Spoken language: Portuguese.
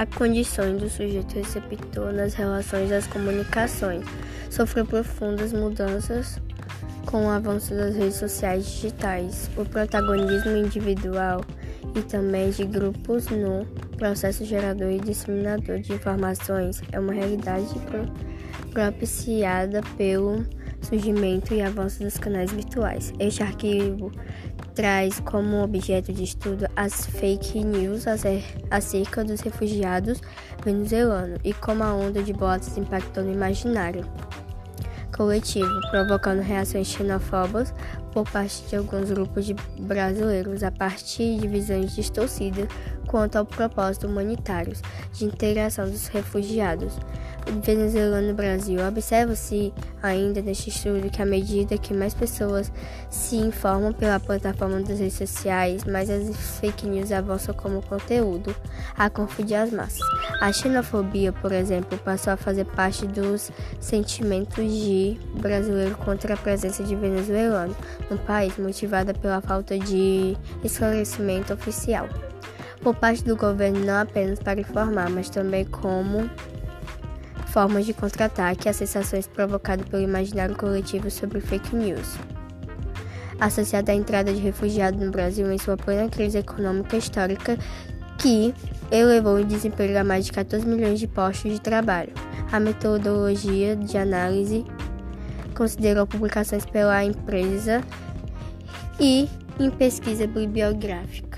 a condições do sujeito receptor nas relações das comunicações sofreu profundas mudanças com o avanço das redes sociais digitais, o protagonismo individual e também de grupos no processo gerador e disseminador de informações é uma realidade propiciada pelo surgimento e avanço dos canais virtuais. Este arquivo traz como objeto de estudo as fake news acerca dos refugiados venezuelanos e como a onda de boatos impactou no imaginário coletivo, provocando reações xenofóbas por parte de alguns grupos de brasileiros a partir de visões distorcidas quanto ao propósito humanitário de integração dos refugiados venezuelano no Brasil. Observa-se ainda neste estudo que à medida que mais pessoas se informam pela plataforma das redes sociais, mais as fake news avançam como conteúdo a confundir as massas. A xenofobia, por exemplo, passou a fazer parte dos sentimentos de brasileiro contra a presença de venezuelano no país, motivada pela falta de esclarecimento oficial por parte do governo não apenas para informar, mas também como formas de contra-ataque às sensações provocadas pelo imaginário coletivo sobre fake news. Associada à entrada de refugiados no Brasil em sua plena crise econômica histórica, que elevou o desemprego a mais de 14 milhões de postos de trabalho. A metodologia de análise considerou publicações pela empresa e em pesquisa bibliográfica.